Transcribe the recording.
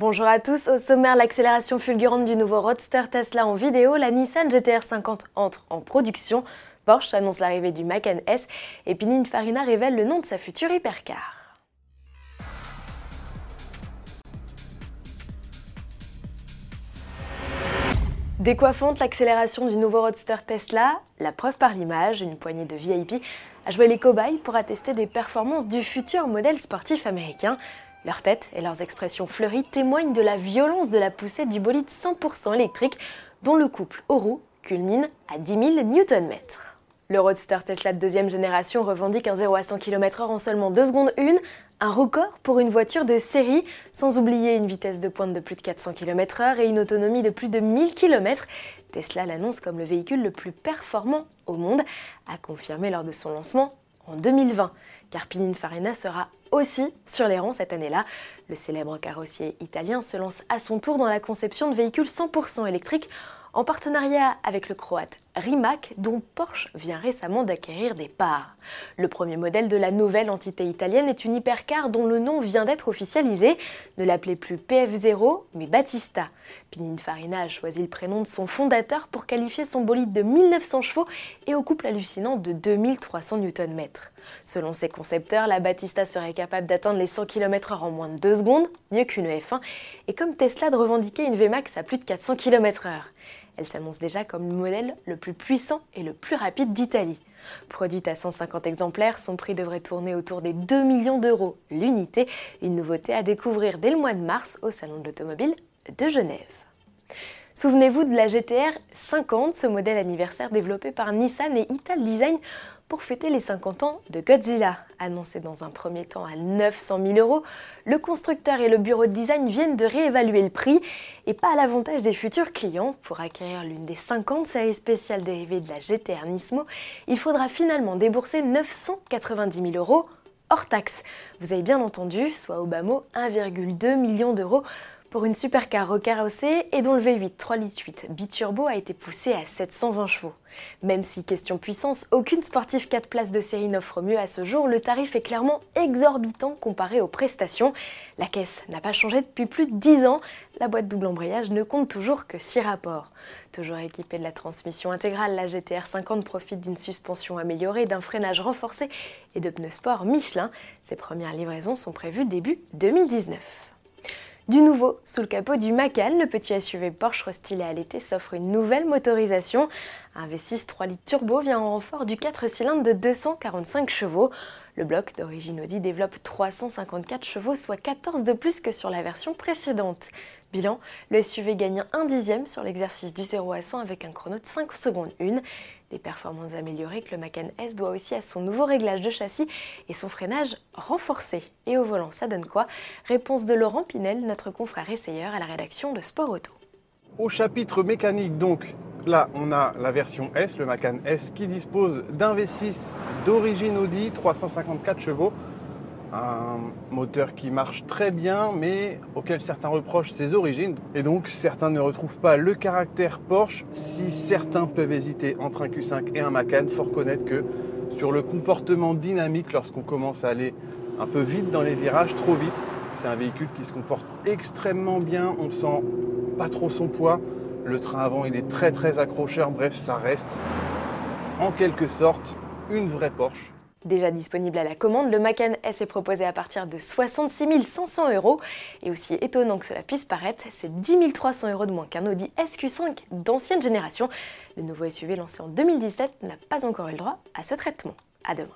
Bonjour à tous, au sommaire l'accélération fulgurante du nouveau Roadster Tesla en vidéo, la Nissan GTR 50 entre en production, Porsche annonce l'arrivée du Macan S et Pininfarina révèle le nom de sa future hypercar. Décoiffante l'accélération du nouveau Roadster Tesla, la preuve par l'image, une poignée de VIP a joué les cobayes pour attester des performances du futur modèle sportif américain. Leurs têtes et leurs expressions fleuries témoignent de la violence de la poussée du bolide 100% électrique dont le couple aux roues culmine à 10 000 Nm. Le Roadster Tesla de deuxième génération revendique un 0 à 100 km/h en seulement 2 secondes 1, un record pour une voiture de série, sans oublier une vitesse de pointe de plus de 400 km/h et une autonomie de plus de 1000 km. Tesla l'annonce comme le véhicule le plus performant au monde, a confirmé lors de son lancement en 2020. Car Pininfarina sera aussi sur les rangs cette année-là. Le célèbre carrossier italien se lance à son tour dans la conception de véhicules 100% électriques en partenariat avec le croate Rimac, dont Porsche vient récemment d'acquérir des parts. Le premier modèle de la nouvelle entité italienne est une hypercar dont le nom vient d'être officialisé. Ne l'appelez plus PF0, mais Battista. Pininfarina a choisi le prénom de son fondateur pour qualifier son bolide de 1900 chevaux et au couple hallucinant de 2300 Nm. Selon ses concepteurs, la Battista serait capable d'atteindre les 100 km/h en moins de 2 secondes, mieux qu'une F1, et comme Tesla de revendiquer une VMAX à plus de 400 km/h. Elle s'annonce déjà comme le modèle le plus puissant et le plus rapide d'Italie. Produite à 150 exemplaires, son prix devrait tourner autour des 2 millions d'euros l'unité, une nouveauté à découvrir dès le mois de mars au Salon de l'Automobile de Genève. Souvenez-vous de la GTR 50, ce modèle anniversaire développé par Nissan et Ital Design pour fêter les 50 ans de Godzilla. Annoncé dans un premier temps à 900 000 euros, le constructeur et le bureau de design viennent de réévaluer le prix et pas à l'avantage des futurs clients. Pour acquérir l'une des 50 séries spéciales dérivées de la GTR Nismo, il faudra finalement débourser 990 000 euros hors taxe. Vous avez bien entendu, soit au bas mot 1,2 million d'euros pour une supercar recarrossée et dont le V8 3 litres 8 biturbo a été poussé à 720 chevaux. Même si question puissance, aucune sportive 4 places de série n'offre mieux à ce jour, le tarif est clairement exorbitant comparé aux prestations. La caisse n'a pas changé depuis plus de 10 ans, la boîte double embrayage ne compte toujours que 6 rapports. Toujours équipée de la transmission intégrale, la GTR 50 profite d'une suspension améliorée, d'un freinage renforcé et de pneus sport Michelin. Ses premières livraisons sont prévues début 2019. Du nouveau, sous le capot du Macan, le petit SUV Porsche restylé à l'été s'offre une nouvelle motorisation. Un V6 3 litres turbo vient en renfort du 4 cylindres de 245 chevaux. Le bloc d'origine Audi développe 354 chevaux, soit 14 de plus que sur la version précédente. Bilan, le SUV gagne un dixième sur l'exercice du 0 à 100 avec un chrono de 5 secondes 1. Des performances améliorées que le Macan S doit aussi à son nouveau réglage de châssis et son freinage renforcé. Et au volant, ça donne quoi? Réponse de Laurent Pinel, notre confrère essayeur à la rédaction de Sport Auto. Au chapitre mécanique, donc, là, on a la version S, le Macan S, qui dispose d'un V6 d'origine Audi, 354 chevaux, un moteur qui marche très bien, mais auquel certains reprochent ses origines. Et donc certains ne retrouvent pas le caractère Porsche. Si certains peuvent hésiter entre un Q5 et un Macan, faut reconnaître que sur le comportement dynamique, lorsqu'on commence à aller un peu vite dans les virages, trop vite, c'est un véhicule qui se comporte extrêmement bien. On sent pas trop son poids. Le train avant, il est très très accrocheur. Bref, ça reste en quelque sorte une vraie Porsche. Déjà disponible à la commande, le Macan S est proposé à partir de 66 500 euros. Et aussi étonnant que cela puisse paraître, c'est 10 300 euros de moins qu'un Audi SQ5 d'ancienne génération. Le nouveau SUV lancé en 2017 n'a pas encore eu le droit à ce traitement. À demain.